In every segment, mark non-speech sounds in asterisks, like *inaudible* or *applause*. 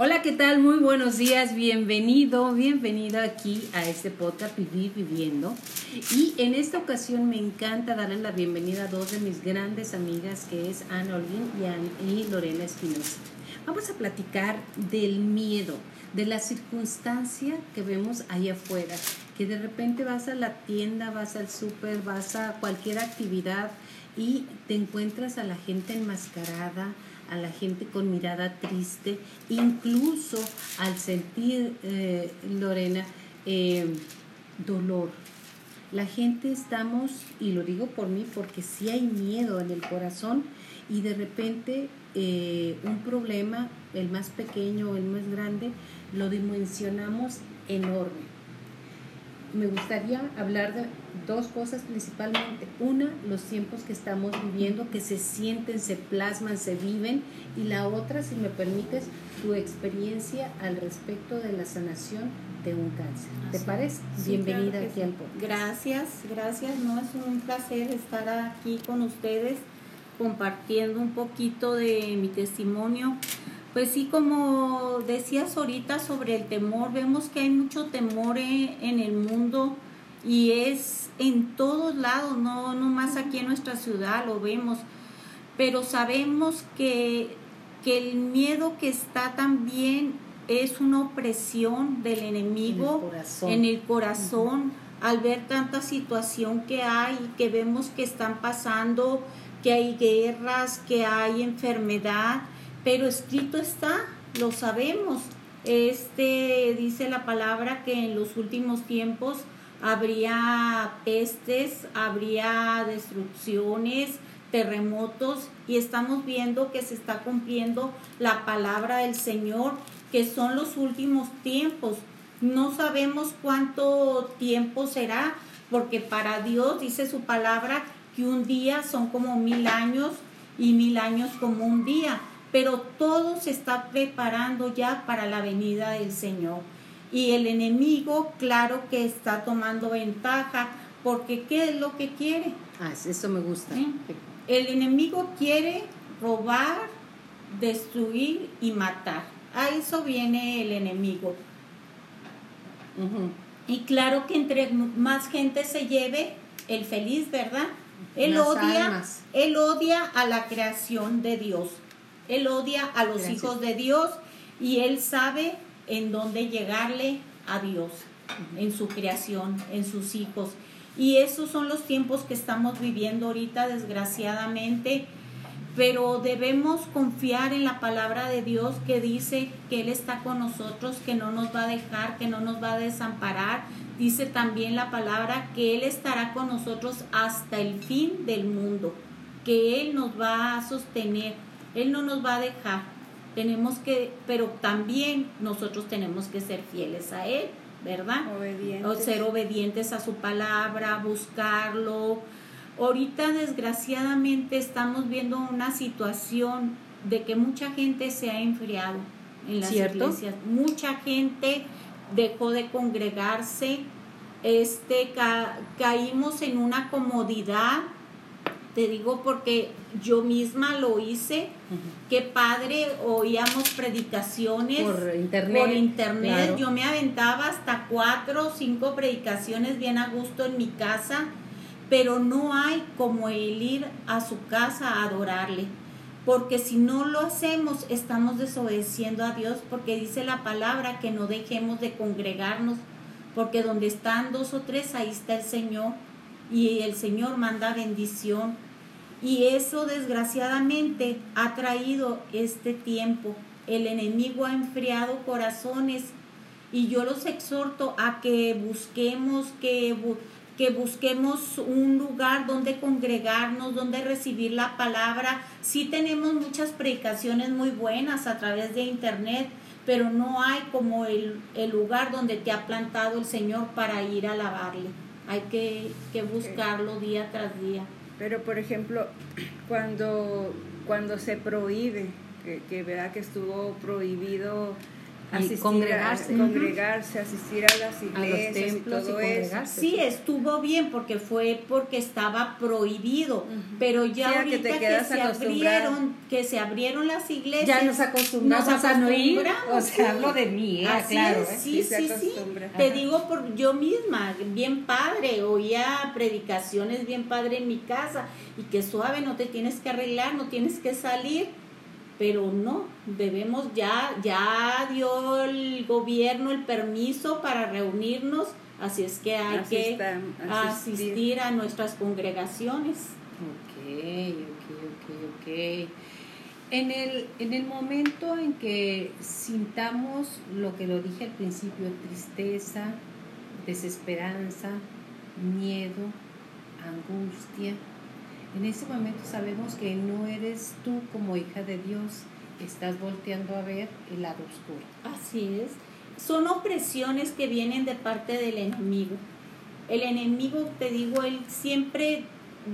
Hola, ¿qué tal? Muy buenos días, bienvenido, bienvenida aquí a este podcast Vivir Viviendo. Y en esta ocasión me encanta darle la bienvenida a dos de mis grandes amigas, que es Ana Olguín y, y Lorena Espinosa. Vamos a platicar del miedo, de la circunstancia que vemos ahí afuera, que de repente vas a la tienda, vas al súper, vas a cualquier actividad y te encuentras a la gente enmascarada, a la gente con mirada triste, incluso al sentir, eh, Lorena, eh, dolor. La gente estamos, y lo digo por mí, porque sí hay miedo en el corazón y de repente eh, un problema, el más pequeño o el más grande, lo dimensionamos enorme. Me gustaría hablar de dos cosas principalmente. Una, los tiempos que estamos viviendo, que se sienten, se plasman, se viven. Y la otra, si me permites, tu experiencia al respecto de la sanación de un cáncer. ¿Te parece? Bienvenida aquí al podcast. Gracias, gracias. No, es un placer estar aquí con ustedes compartiendo un poquito de mi testimonio. Pues sí, como decías ahorita sobre el temor, vemos que hay mucho temor en el mundo y es en todos lados, no, no más aquí en nuestra ciudad lo vemos, pero sabemos que, que el miedo que está también es una opresión del enemigo en el corazón, al ver tanta situación que hay, que vemos que están pasando, que hay guerras, que hay enfermedad, pero escrito está, lo sabemos. Este dice la palabra que en los últimos tiempos habría pestes, habría destrucciones, terremotos y estamos viendo que se está cumpliendo la palabra del Señor, que son los últimos tiempos. No sabemos cuánto tiempo será, porque para Dios dice su palabra que un día son como mil años y mil años como un día, pero todo se está preparando ya para la venida del Señor. Y el enemigo, claro que está tomando ventaja, porque ¿qué es lo que quiere? Ah, eso me gusta. El enemigo quiere robar, destruir y matar. A eso viene el enemigo. Y claro que entre más gente se lleve, el feliz, ¿verdad? Él odia, él odia a la creación de Dios. Él odia a los hijos de Dios y él sabe en dónde llegarle a Dios, en su creación, en sus hijos. Y esos son los tiempos que estamos viviendo ahorita, desgraciadamente. Pero debemos confiar en la palabra de Dios que dice que Él está con nosotros, que no nos va a dejar, que no nos va a desamparar. Dice también la palabra que Él estará con nosotros hasta el fin del mundo, que Él nos va a sostener, Él no nos va a dejar tenemos que, pero también nosotros tenemos que ser fieles a Él, ¿verdad? Obedientes. O ser obedientes a su palabra, buscarlo. Ahorita desgraciadamente estamos viendo una situación de que mucha gente se ha enfriado en las iglesias. Mucha gente dejó de congregarse, este, caímos en una comodidad te digo porque yo misma lo hice. Qué padre, oíamos predicaciones por internet. Por internet. Yo me aventaba hasta cuatro o cinco predicaciones bien a gusto en mi casa, pero no hay como el ir a su casa a adorarle. Porque si no lo hacemos, estamos desobedeciendo a Dios, porque dice la palabra que no dejemos de congregarnos, porque donde están dos o tres, ahí está el Señor, y el Señor manda bendición y eso desgraciadamente ha traído este tiempo. El enemigo ha enfriado corazones y yo los exhorto a que busquemos, que, que busquemos un lugar donde congregarnos, donde recibir la palabra. Sí tenemos muchas predicaciones muy buenas a través de internet, pero no hay como el, el lugar donde te ha plantado el Señor para ir a alabarle. Hay que, que buscarlo día tras día. Pero, por ejemplo, *clears throat* cuando, cuando se prohíbe, que, que que estuvo prohibido asistir congregarse. A, congregarse, asistir a las iglesias, templos todo y congregarse. Sí, estuvo bien porque fue porque estaba prohibido, pero ya Sí, a que ahorita que, se abrieron, que se abrieron las iglesias, Ya nos acostumbramos nos a no ir. acostumbramos, O sea, hablo de mí, eh, Así claro. es, eh. sí, Sí, sí, sí. Te digo por yo misma, bien padre, oía predicaciones bien padre en mi casa y que suave, no te tienes que arreglar, no tienes que salir, pero no, debemos ya, ya dio el gobierno el permiso para reunirnos, así es que hay que asistir. a nuestras congregaciones. Ok, ok, ok, ok. En el, en el momento en que sintamos lo que lo dije al principio, tristeza, desesperanza, miedo, angustia, en ese momento sabemos que no eres tú como hija de Dios, estás volteando a ver el lado oscuro. Así es. Son opresiones que vienen de parte del enemigo. El enemigo, te digo, él siempre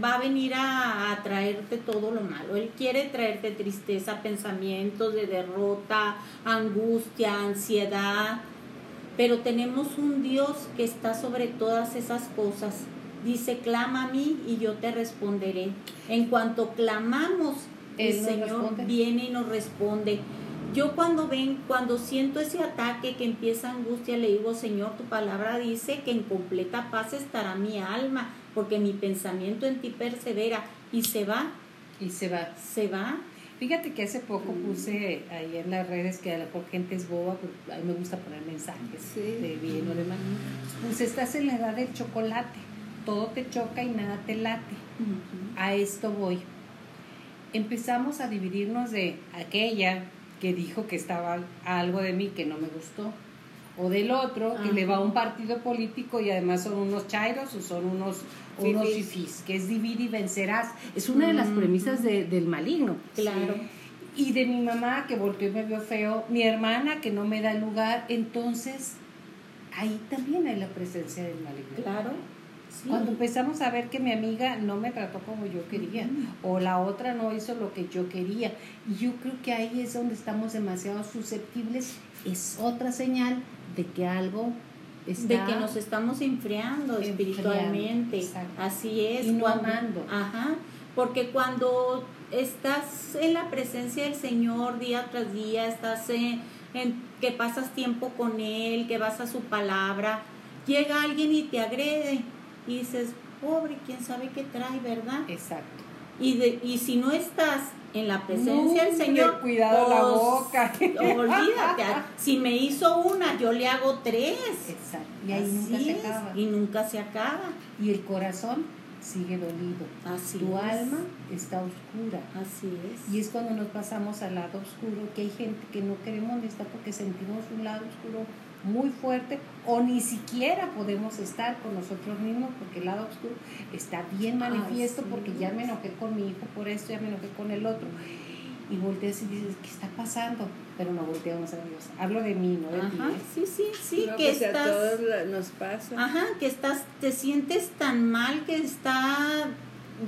va a venir a, a traerte todo lo malo. Él quiere traerte tristeza, pensamientos de derrota, angustia, ansiedad. Pero tenemos un Dios que está sobre todas esas cosas. Dice, clama a mí y yo te responderé. En cuanto clamamos, el Él Señor responde. viene y nos responde. Yo cuando ven, cuando siento ese ataque que empieza angustia, le digo, Señor, tu palabra dice que en completa paz estará mi alma, porque mi pensamiento en ti persevera y se va, Y se va. se va. Fíjate que hace poco puse ahí en las redes que a mejor gente es boba, pero a mí me gusta poner mensajes Sí. de bien o de mal. Pues estás en la edad del chocolate, todo te choca y nada te late. A esto voy. Empezamos a dividirnos de aquella que dijo que estaba algo de mí que no me gustó, o del otro que le va a un partido político y además son unos chairos o son unos, unos fifís, que es divide y vencerás. Es una de las premisas de- del maligno. Claro. Y de mi mamá que volteó y me vio feo, mi hermana que no me da lugar, entonces ahí también hay la presencia del maligno. Claro. Sí. Cuando empezamos a ver que mi amiga no me trató como yo quería, o la otra no hizo lo que yo quería, y yo creo que ahí es donde estamos demasiado susceptibles, es otra señal de que algo está de que nos estamos enfriando Enfriando, espiritualmente. exacto. Así es. No cuando- amando. Ajá. Porque cuando estás en la presencia del Señor día tras día, estás en, en- que pasas tiempo con Él, que vas a su palabra, llega alguien y te agrede y dices, pobre, quién sabe qué trae, ¿verdad? Exacto. Y, de, y si no estás en la presencia del Señor, cuidado la pues, boca. olvídate. Si me hizo una, yo le hago tres. Exacto. Y ahí nunca se es, acaba. Y nunca se acaba. Y el corazón sigue dolido. Así tu es. alma está oscura. Así es. Y es cuando nos pasamos al lado oscuro, que hay gente que no queremos estar porque sentimos un lado oscuro muy fuerte o ni siquiera podemos estar con nosotros mismos porque el lado oscuro está bien manifiesto porque ya me enojé con mi hijo por esto, ya me enojé con el otro. Y volteas y dices, ¿qué está pasando? Pero no volteamos a Dios. Hablo de mí, no de ti. Ajá, ¿eh? sí, sí, sí, No, que pues a estás... todos nos pasa. Ajá, que estás, te sientes tan mal que está,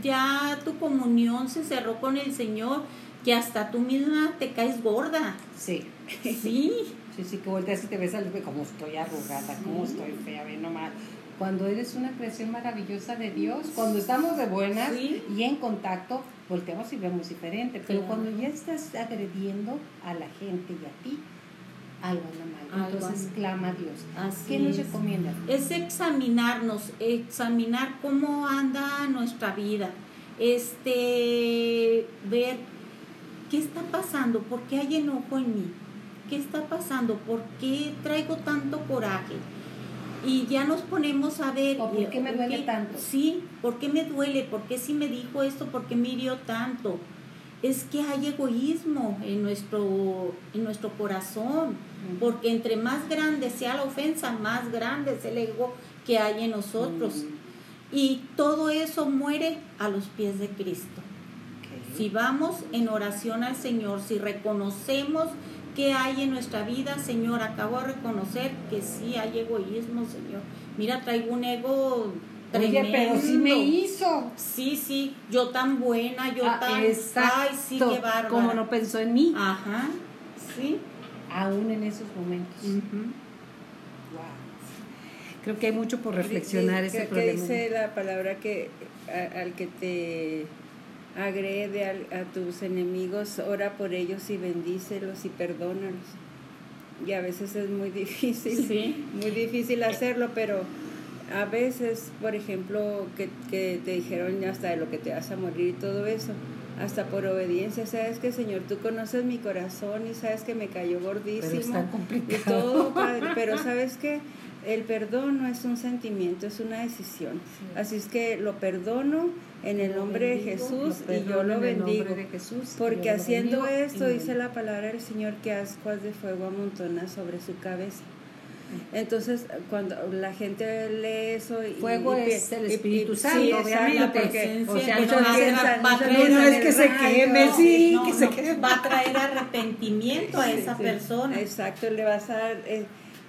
ya tu comunión se cerró con el Señor, que hasta tú misma te caes gorda. Sí. Sí, *laughs* Sí, sí, que volteas y te ves al espejo, como estoy arrugada, como estoy fea, ve nomás. Cuando eres una creación maravillosa de Dios, cuando estamos de buenas Sí. y en contacto, volteamos y vemos diferente. Pero Claro. cuando ya estás agrediendo a la gente y a ti, algo anda mal. Entonces clama a Dios. Así ¿Qué nos es. recomienda? es examinarnos, examinar cómo anda nuestra vida, este, ver qué está pasando, por qué hay enojo en mí, qué está pasando, por qué traigo tanto coraje. Y ya nos ponemos a ver. ¿O por qué me duele tanto? Sí, ¿por qué me duele? ¿Por qué si me dijo esto? ¿Por qué me hirió tanto? Es que hay egoísmo en nuestro, en nuestro corazón. Porque entre más grande sea la ofensa, más grande es el ego que hay en nosotros. Y todo eso muere a los pies de Cristo. Si vamos en oración al Señor, si reconocemos que hay en nuestra vida, Señor, acabo de reconocer que sí hay egoísmo, Señor. Mira, traigo un ego tremendo. Oye, pero sí me hizo. Sí, sí, yo tan buena, yo Ah, tan... exacto. Ay, sí, qué bárbara. Como no pensó en mí. Ajá, sí. aún en esos momentos. Creo que hay mucho por reflexionar ¿Qué- ese qué problema. dice la palabra que a- al que te agrede al- a tus enemigos, ora por ellos y bendícelos y perdónalos? Y a veces es muy difícil, Sí. muy difícil hacerlo, pero a veces, por ejemplo, que, que te dijeron hasta de lo que te vas a morir y todo eso, hasta por obediencia, sabes que Señor, tú conoces mi corazón y sabes que me cayó gordísimo. Pero es tan y complicado. todo, Padre, *laughs* pero sabes que el perdón no es un sentimiento, es una decisión. Así es que lo perdono en el nombre de Jesús y yo lo bendigo. de Jesús, Porque haciendo bendigo esto, y dice la palabra del Señor, que ascuas de fuego amontona sobre su cabeza. Entonces, cuando la gente lee eso y... Fuego y es el y- y- Espíritu sí, Santo, obviamente. porque- O sea, que muchos no dicen, va a muchos traer- no, es que se queme, sí, No, que se queme. va a traer arrepentimiento a esa Sí, persona. Exacto, le vas a dar, eh,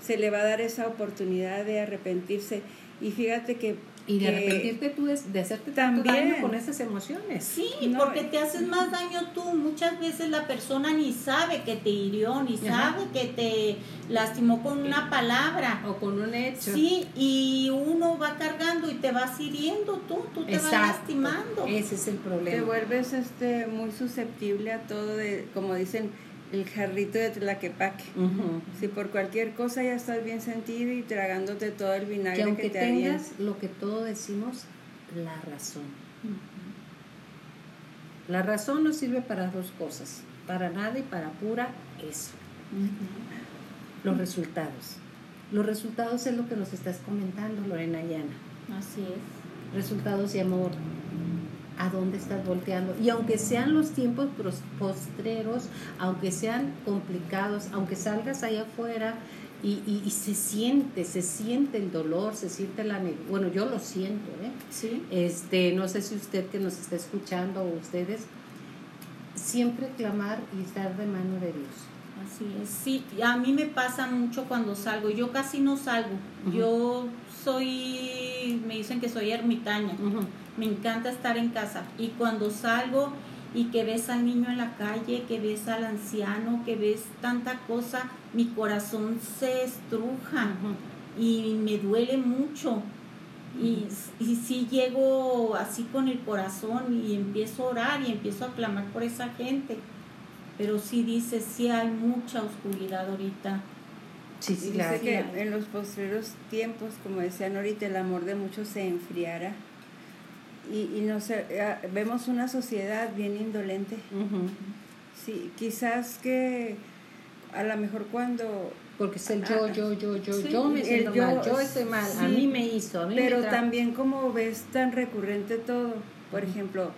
se le va a dar esa oportunidad de arrepentirse. Y fíjate que... Y de que- arrepentirte tú de, de hacerte tanto También. daño con esas emociones. Sí, No, porque te haces más daño tú. Muchas veces la persona ni sabe que te hirió, ni Ajá. sabe que te lastimó con una palabra. O con un hecho. Sí, y uno va cargando y te vas hiriendo tú, tú te vas lastimando. Ese es el te problema. vuelves este muy susceptible a todo de como dicen el jarrito de tlaquepaque si por cualquier cosa ya estás bien sentido y tragándote todo el vinagre Que que, aunque te harían tengas lo que todos decimos, la razón. La razón no sirve para dos cosas, para nada y para pura eso. Los resultados. Los resultados es lo que nos estás comentando, Lorena Llana. Así es. Resultados de amor. ¿A dónde estás volteando? Y aunque sean los tiempos postreros, aunque sean complicados, aunque salgas allá afuera y, y- y se siente, se siente el dolor, se siente la... Bueno, yo lo siento, ¿eh? Sí. Este, no sé si usted que nos está escuchando o ustedes, siempre clamar y estar de mano de Dios. Así es, sí, a mí me pasa mucho cuando salgo, yo casi no salgo, yo soy, me dicen que soy ermitaña, me encanta estar en casa y cuando salgo y que ves al niño en la calle, que ves al anciano, que ves tanta cosa, mi corazón se estruja y me duele mucho. Y, y sí llego así con el corazón y empiezo a orar y empiezo a clamar por esa gente. Pero sí dice, sí hay mucha oscuridad ahorita. Sí, Y sí, dice claro. que en los postreros tiempos, como decían ahorita, el amor de muchos se enfriara. Y, y no sé, eh, vemos una sociedad bien indolente. Sí, quizás que a lo mejor cuando Porque es el yo, Ah, yo, yo, yo, sí, yo me siento yo, mal, yo estoy mal, a sí, mí me hizo, a mí Pero también como ves tan recurrente todo, por ejemplo,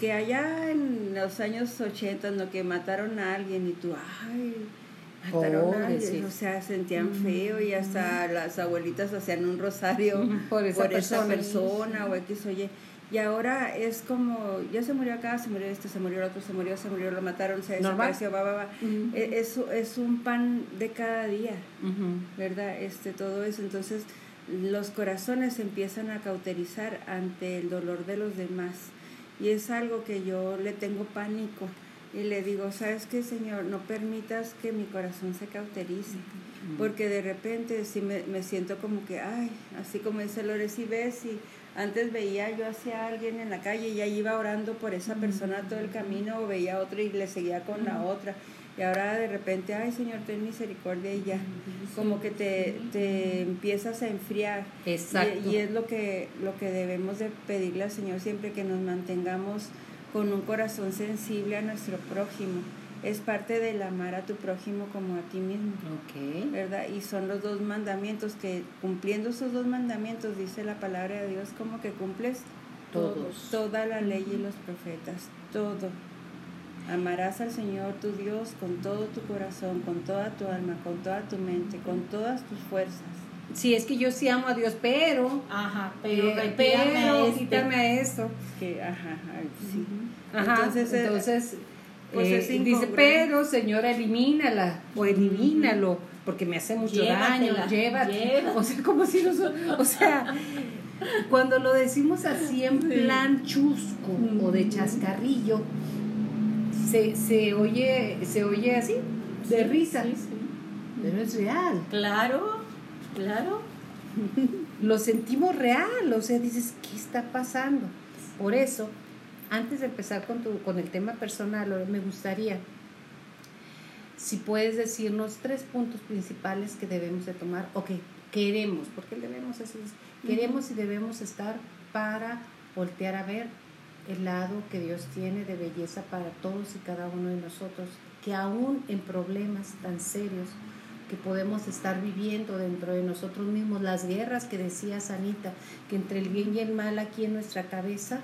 que allá en los años 80, en lo que mataron a alguien y tú, ay, mataron a alguien, Pobrecito. o sea, sentían feo y hasta las abuelitas hacían un rosario Ujú, por esa persona. persona o X o Y. Y ahora es como, ya se murió acá, se murió este, se murió el otro, se murió, se murió, lo mataron, se desapareció, va, va, va. E- Es, es un pan de cada día. Ujú. ¿verdad? Este, todo eso. Entonces, los corazones empiezan a cauterizar ante el dolor de los demás. Y es algo que yo le tengo pánico. Y le digo, ¿sabes qué, Señor? No permitas que mi corazón se cauterice. Porque de repente sí me, me siento como que, ay, así como dice Lore, si ves, si antes veía yo hacia alguien en la calle y ya iba orando por esa persona todo el camino, o veía a otro y le seguía con la otra. Y ahora de repente, ay Señor, ten misericordia y ya, como que te, te empiezas a enfriar. Exacto. Y, y es lo que, lo que debemos de pedirle al Señor siempre que nos mantengamos con un corazón sensible a nuestro prójimo. Es parte del amar a tu prójimo como a ti mismo. Ok. ¿verdad? Y son los dos mandamientos que cumpliendo esos dos mandamientos, dice la palabra de Dios, como que cumples Todos. toda la ley y los profetas, todo. Amarás al Señor tu Dios con todo tu corazón, con toda tu alma, con toda tu mente, con todas tus fuerzas. Sí, es que yo sí amo a Dios, pero, Ajá, pero, eh, pero a este. quítame a esto. Que, ajá, ay, sí. Ajá, Entonces, entonces, eh, pues eh, es dice, pero señora, elimínala o elimínalo, porque me hace mucho Llévatela, daño, llévatela. O sea, como si nos, o sea, cuando lo decimos así en plan chusco o de chascarrillo, se, se oye, se oye así, de risa, Sí, sí. pero es real. Claro, claro. *laughs* Lo sentimos real, o sea, dices, ¿qué está pasando? Por eso, antes de empezar con, tu, con el tema personal, me gustaría, si puedes decirnos tres puntos principales que debemos de tomar o que queremos, porque el debemos así es, queremos y debemos estar para voltear a ver el lado que Dios tiene de belleza para todos y cada uno de nosotros, que aún en problemas tan serios que podemos estar viviendo dentro de nosotros mismos, las guerras que decía Sanita, que entre el bien y el mal aquí en nuestra cabeza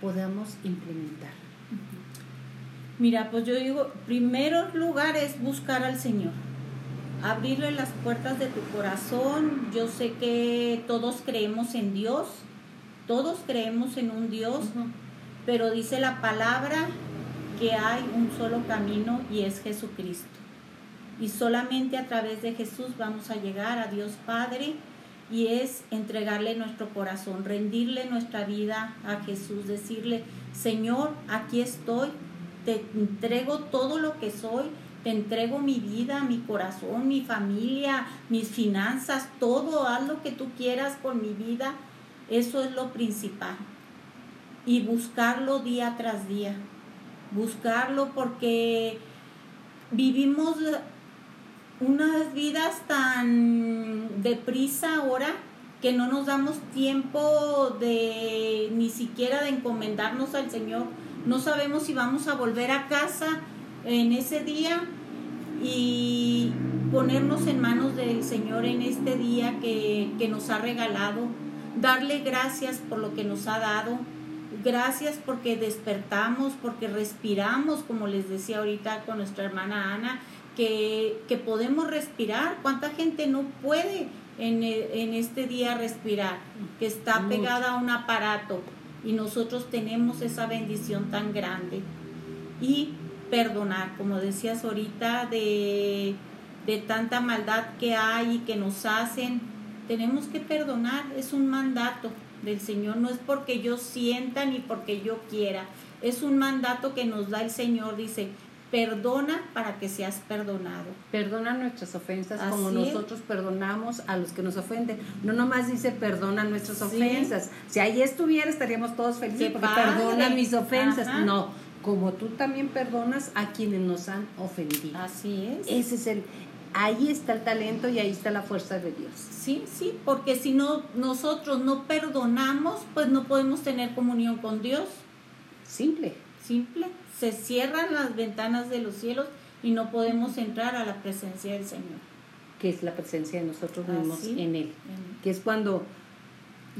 podamos implementar. Mira, pues yo digo, primero lugar es buscar al Señor, abrirle las puertas de tu corazón. Yo sé que todos creemos en Dios, todos creemos en un Dios, pero dice la palabra que hay un solo camino y es Jesucristo. Y solamente a través de Jesús vamos a llegar a Dios Padre y es entregarle nuestro corazón, rendirle nuestra vida a Jesús, decirle, Señor, aquí estoy, te entrego todo lo que soy, te entrego mi vida, mi corazón, mi familia, mis finanzas, todo, haz lo que tú quieras con mi vida. Eso es lo principal. Y buscarlo día tras día. Buscarlo porque vivimos unas vidas tan deprisa ahora que no nos damos tiempo de ni siquiera de encomendarnos al Señor. No sabemos si vamos a volver a casa en ese día y ponernos en manos del Señor en este día que, que nos ha regalado. Darle gracias por lo que nos ha dado. Gracias porque despertamos, porque respiramos, como les decía ahorita con nuestra hermana Ana, que, que podemos respirar. ¿Cuánta gente no puede en, en este día respirar? Que está pegada a un aparato y nosotros tenemos esa bendición tan grande. Y perdonar, como decías ahorita, de, de tanta maldad que hay y que nos hacen, tenemos que perdonar, es un mandato del Señor, no es porque yo sienta ni porque yo quiera, es un mandato que nos da el Señor, dice, perdona para que seas perdonado. Perdona nuestras ofensas Así como nosotros perdonamos a los que nos ofenden. No nomás dice perdona nuestras Sí. ofensas. Si ahí estuviera estaríamos todos felices porque padre. perdona mis ofensas. Ajá. No, como tú también perdonas a quienes nos han ofendido. Así es. Ese es el ahí está el talento y ahí está la fuerza de Dios. Sí, sí, porque si no nosotros no perdonamos, pues no podemos tener comunión con Dios. Simple. Simple. Se cierran las ventanas de los cielos y no podemos entrar a la presencia del Señor. que es la presencia de nosotros mismos en Él. Que es cuando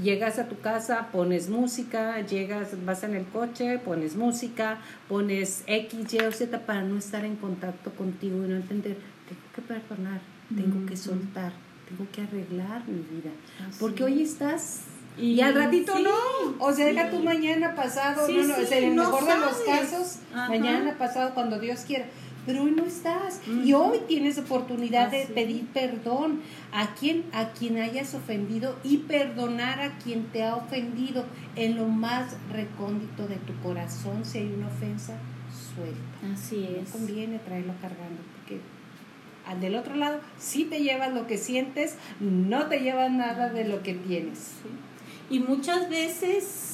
llegas a tu casa, pones música, llegas, vas en el coche, pones música, pones X, Y o Z para no estar en contacto contigo y no entender, tengo que perdonar, tengo que soltar, tengo que arreglar mi vida. Porque hoy estás y, Y al ratito sí, no, o sea, deja sí. tu mañana pasado, Sí, no, no, en el no mejor de los casos, Ajá. mañana pasado cuando Dios quiera, pero hoy no estás y hoy tienes oportunidad de pedir perdón a quien a quien hayas ofendido y perdonar a quien te ha ofendido en lo más recóndito de tu corazón, si hay una ofensa, suelta. Así No es. conviene traerlo cargando porque al del otro lado sí te llevas lo que sientes, no te llevas nada de lo que tienes. Y muchas veces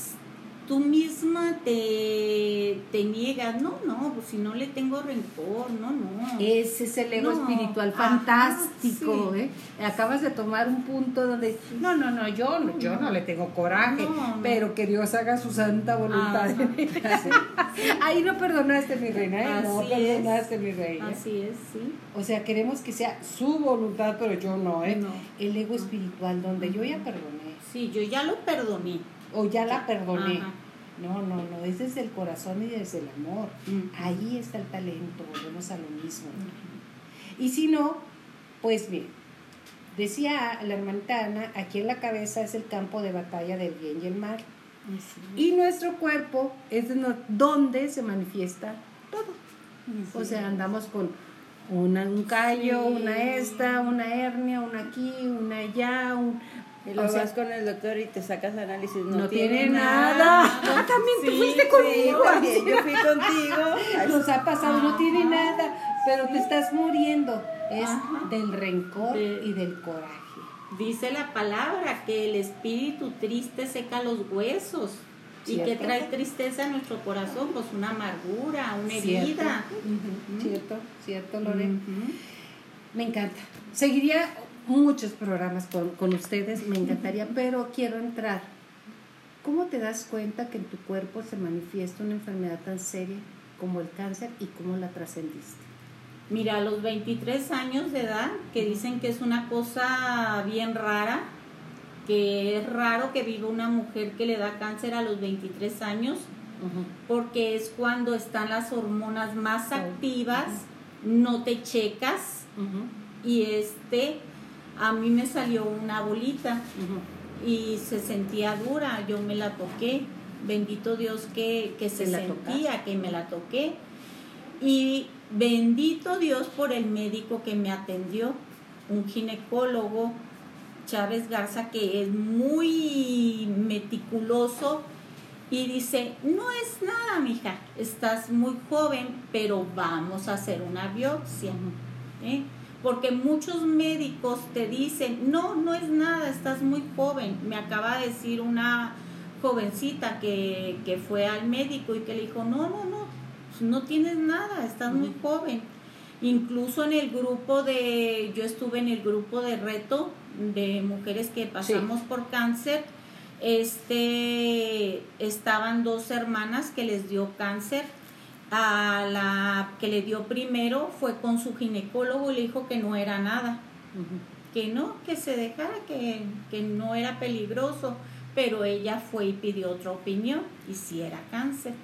tú misma te, te niegas, no, no, pues si no le tengo rencor, no, no. Ese es el ego No, espiritual ajá, fantástico, sí. ¿eh? Acabas de tomar un punto donde, no, no, no, yo no, yo no le tengo coraje, No, pero que Dios haga su santa voluntad. *laughs* Ahí no perdonaste, mi reina, ¿eh? no perdonaste, mi reina. Así es, sí. O sea, queremos que sea su voluntad, pero yo no, ¿eh? El ego espiritual, donde yo ya perdoné, Sí, yo ya lo perdoné. o ya la perdoné. Ajá. No, no, no, es desde el corazón y desde el amor. Ahí está el talento, volvemos a lo mismo. Y si no, pues bien, decía la hermanita Ana, aquí en la cabeza es el campo de batalla del bien y el mal. Y nuestro cuerpo es donde se manifiesta todo. O sea, andamos con una, un callo, Sí. una esta, una hernia, una aquí, una allá, un... Y luego o sea, vas con el doctor y te sacas análisis. No, no, tiene, nada. Ah, también tú Sí, fuiste sí, conmigo. Sí, yo fui *laughs* contigo. Nos ha pasado, no tiene nada. pero te estás muriendo. Es Ajá. del rencor y del coraje. Dice la palabra que el espíritu triste seca los huesos. ¿Y que trae tristeza a nuestro corazón? Pues una amargura, una Cierto. herida. Ujú, Cierto, cierto, Lore. Me encanta. Seguiría muchos programas con, con ustedes, me encantaría, pero quiero entrar. ¿Cómo te das cuenta que en tu cuerpo se manifiesta una enfermedad tan seria como el cáncer y cómo la trascendiste? Mira, a los 23 años de edad, que dicen que es una cosa bien rara, que es raro que viva una mujer que le da cáncer a los 23 años, porque es cuando están las hormonas más activas, no te checas y este, a mí me salió una bolita y se sentía dura, yo me la toqué, bendito Dios que, que se ¿Te la sentía, que me la toqué y bendito Dios por el médico que me atendió, un ginecólogo, Chávez Garza, que es muy meticuloso y dice, no es nada, mija, estás muy joven, pero vamos a hacer una biopsia. ¿eh? Porque muchos médicos te dicen, no, no es nada, estás muy joven. Me acaba de decir una jovencita que, que fue al médico y que le dijo, no, no, no, pues no tienes nada, estás muy joven. Incluso en el grupo de, yo estuve en el grupo de reto de mujeres que pasamos por cáncer, este, estaban dos hermanas que les dio cáncer a la que le dio primero fue con su ginecólogo y le dijo que no era nada, que no, que se dejara, que, que no era peligroso, pero ella fue y pidió otra opinión y sí era cáncer.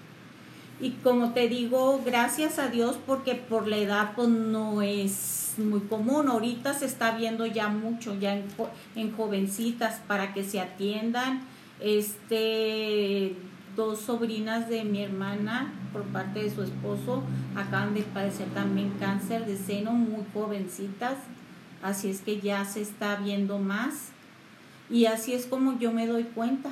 Y como te digo, gracias a Dios porque por la edad pues no es muy común. Ahorita se está viendo ya mucho, ya en, en jovencitas para que se atiendan. Este, dos sobrinas de mi hermana por parte de su esposo acaban de padecer también cáncer de seno, muy jovencitas. Así es que ya se está viendo más. Y así es como yo me doy cuenta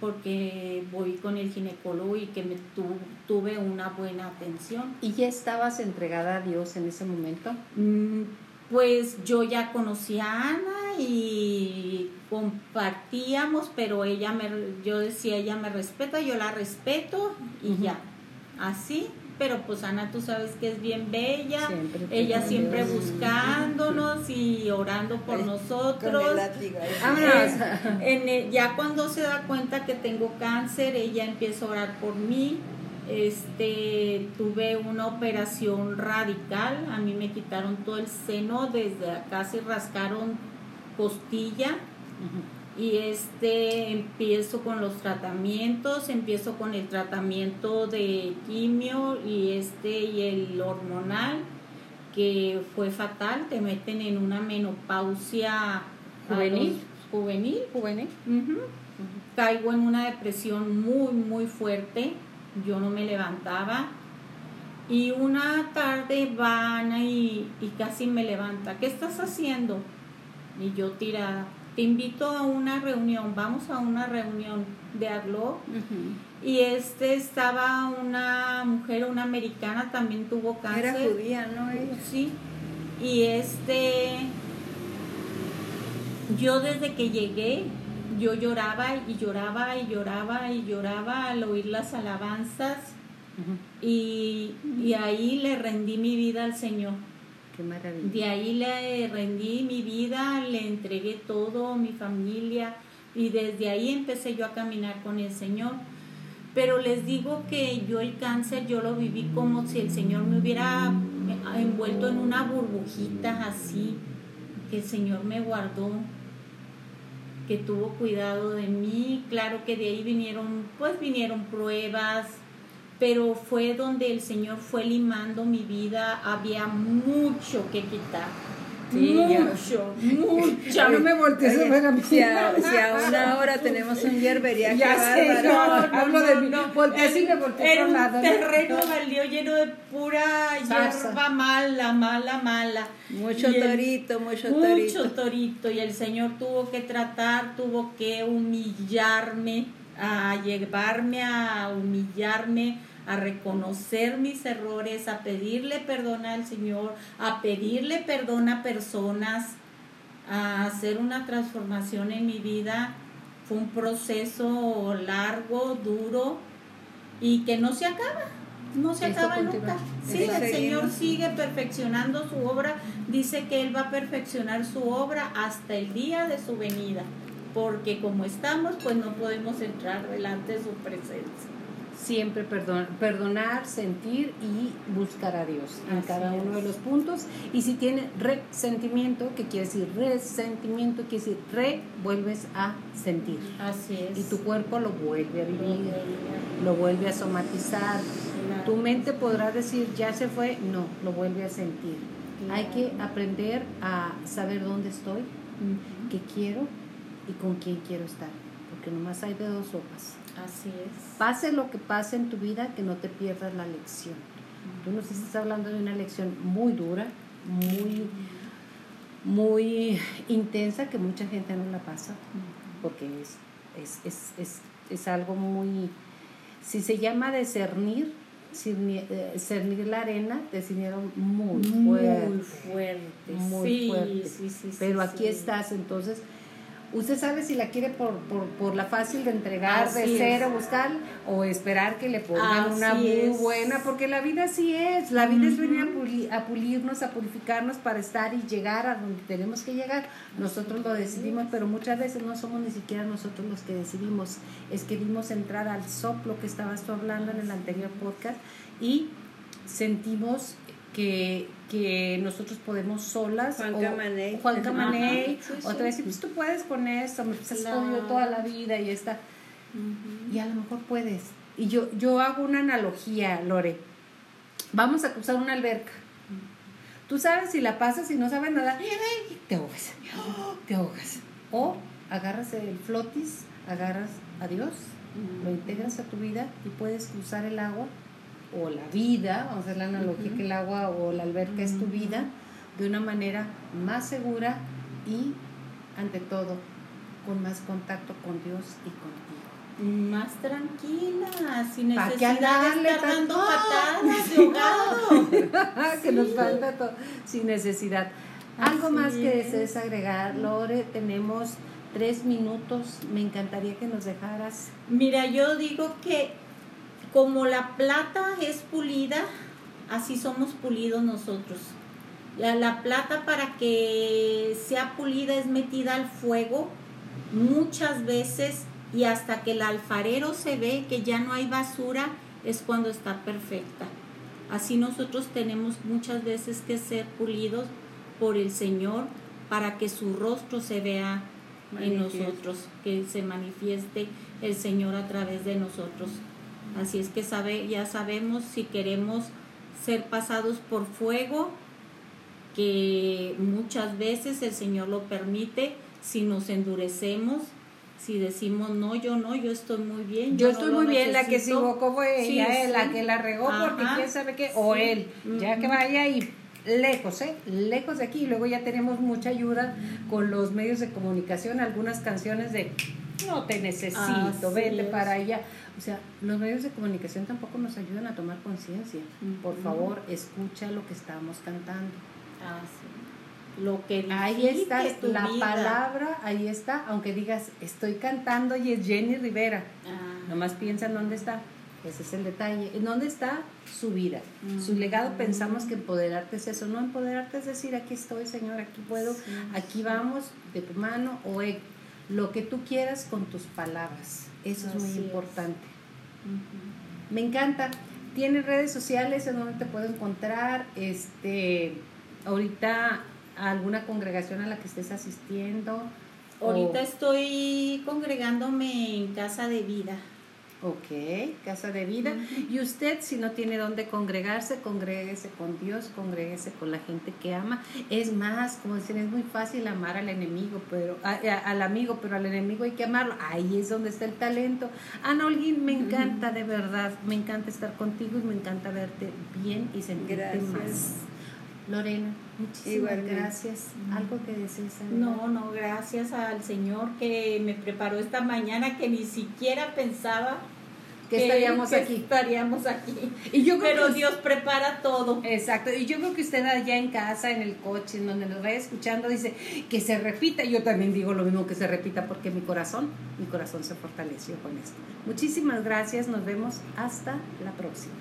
porque voy con el ginecólogo y que me tu- tuve una buena atención. ¿Y ya estabas entregada a Dios en ese momento? Mm, Pues yo ya conocí a Ana y compartíamos, pero ella me, yo decía, ella me respeta, yo la respeto y ya, así. Pero pues Ana, tú sabes que es bien bella, Siempre ella siempre Dios. buscándonos y orando por nosotros. *laughs* En ya cuando se da cuenta que tengo cáncer, ella empieza a orar por mí. Este, tuve una operación radical, a mí me quitaron todo el seno, desde acá se rascaron costilla. Y este empiezo con los tratamientos, empiezo con el tratamiento de quimio y este y el hormonal que fue fatal, te meten en una menopausia Juvenil. los- juvenil. Juvenil. Caigo en una depresión muy, muy fuerte. Yo no me levantaba. Y una tarde van y, y casi me levanta. ¿Qué estás haciendo? Y yo tirada. Te invito a una reunión. Vamos a una reunión de Aglo. Y este estaba una mujer, una americana, también tuvo cáncer. Era judía, ¿no? Ella. Sí. Y este, yo desde que llegué, yo lloraba y lloraba y lloraba y lloraba al oír las alabanzas y, y ahí le rendí mi vida al Señor. Qué maravilla. De ahí le rendí mi vida, le entregué todo, mi familia, y desde ahí empecé yo a caminar con el Señor. Pero les digo que yo el cáncer, yo lo viví como si el Señor me hubiera envuelto en una burbujita así, que el Señor me guardó, que tuvo cuidado de mí. Claro que de ahí vinieron, pues vinieron pruebas, pero fue donde el Señor fue limando mi vida, había mucho que quitar. Sí, ya. mucho, mucho. no me voltees a ver a mí. Si a, si a una hora tenemos un yerbería, qué Ya sé, bárbaro. no, hablo de mí. Volteé y me a un lado, ¿no? terreno baldío lleno de pura Salsa. hierba mala, mala, mala. Mucho Y el- torito, mucho mucho torito. torito. Y el Señor tuvo que tratar, tuvo que humillarme, a llevarme a humillarme, a reconocer mis errores, a pedirle perdón al Señor, a pedirle perdón a personas, a hacer una transformación en mi vida. Fue un proceso largo, duro y que no se acaba, no se acaba nunca. Sí, el Señor sigue perfeccionando su obra, dice que Él va a perfeccionar su obra hasta el día de su venida, porque como estamos, pues no podemos entrar delante de su presencia siempre perdonar, sentir y buscar a Dios en cada uno de los puntos. Y si tiene resentimiento, que quiere decir resentimiento, quiere decir re, vuelves a sentir. Así es. Y tu cuerpo lo vuelve a vivir, lo vuelve a somatizar. Tu mente podrá decir, ya se fue, no, lo vuelve a sentir. Hay que aprender a saber dónde estoy, qué quiero y con quién quiero estar, porque nomás hay de dos sopas Así es. Pase lo que pase en tu vida, que no te pierdas la lección. Tú nos estás hablando de una lección muy dura, muy, muy intensa, que mucha gente no la pasa, porque es, es, es, es, es algo muy... Si se llama discernir, cernir eh, la arena, decidieron muy fuerte. Muy fuerte. Muy fuerte. Pero aquí estás, entonces Usted sabe si la quiere por, por, por la fácil de entregar, de cero, buscar, o esperar que le pongan una muy buena, porque la vida sí es, la vida es venir a, pulirnos, a purificarnos para estar y llegar a donde tenemos que llegar. Nosotros lo decidimos, pero muchas veces no somos ni siquiera nosotros los que decidimos, es que dimos entrar al soplo que estabas tú hablando en el anterior podcast y sentimos que, que nosotros podemos solas. Juan Camaney. Juan Camaney. Otra vez, pues tú puedes con esto, me has podido toda la vida y está. Y a lo mejor puedes. Y yo, yo hago una analogía, Lore. Vamos a cruzar una alberca. Tú sabes si la pasas y no sabes nada, te ahogas, te ahogas. O agarras el flotis, agarras a Dios, lo integras a tu vida y puedes cruzar el agua o la vida, vamos a hacer la analogía que el agua o la alberca es tu vida, de una manera más segura y, ante todo, con más contacto con Dios y contigo. Más tranquila, sin necesidad de estar dando *laughs* patadas de ahogado. *laughs* que nos falta todo, sin necesidad. Algo más que desees agregar, Lore, tenemos tres minutos, me encantaría que nos dejaras. Mira, yo digo que como la plata es pulida, así somos pulidos nosotros. La, la, plata para que sea pulida es metida al fuego muchas veces y hasta que el alfarero se ve que ya no hay basura es cuando está perfecta. Así nosotros tenemos muchas veces que ser pulidos por el Señor para que su rostro se vea en nosotros, que se manifieste el Señor a través de nosotros. Así es que sabe, ya sabemos si queremos ser pasados por fuego, que muchas veces el Señor lo permite, si nos endurecemos, si decimos no, yo no, yo estoy muy bien. Yo, estoy muy bien, la que se equivocó fue ella, la que la regó porque quién sabe qué, o él, ya que vaya ahí lejos, ¿eh? lejos de aquí. Y luego ya tenemos mucha ayuda con los medios de comunicación, algunas canciones de no te necesito, vete para allá. O sea, los medios de comunicación tampoco nos ayudan a tomar conciencia. Por favor, escucha lo que estamos cantando. Ah, sí. Lo que ahí está la palabra, ahí está, aunque digas estoy cantando y es Jenny Rivera. Ah. Nomás piensa en dónde está. Ese es el detalle. ¿En dónde está su vida? Su legado pensamos que empoderarte es eso. No empoderarte es decir, aquí estoy, Señor, aquí puedo, aquí vamos, de tu mano, o lo que tú quieras con tus palabras. Eso es muy importante. Me encanta. ¿Tienes redes sociales en donde te puedo encontrar? Este, ahorita alguna congregación a la que estés asistiendo. Ahorita estoy congregándome en Casa de Vida. Ok, casa de vida. Y usted, si no tiene dónde congregarse, congréguese con Dios, congréguese con la gente que ama. Es más, como dicen, es muy fácil amar al enemigo, pero al amigo, pero al enemigo hay que amarlo. Ahí es donde está el talento. Ana Olguín, me encanta de verdad, me encanta estar contigo y me encanta verte bien y sentirte más. Lorena, muchísimas gracias. ¿Algo que desees No, no, gracias al Señor que me preparó esta mañana que ni siquiera pensaba que estaríamos que aquí. Estaríamos aquí. Y yo creo Pero que- Dios prepara todo. Exacto, y yo creo que usted allá en casa, en el coche, en donde nos vaya escuchando, dice que se repita. Yo también digo lo mismo que se repita porque mi corazón, mi corazón se fortaleció con esto. Muchísimas gracias, nos vemos hasta la próxima.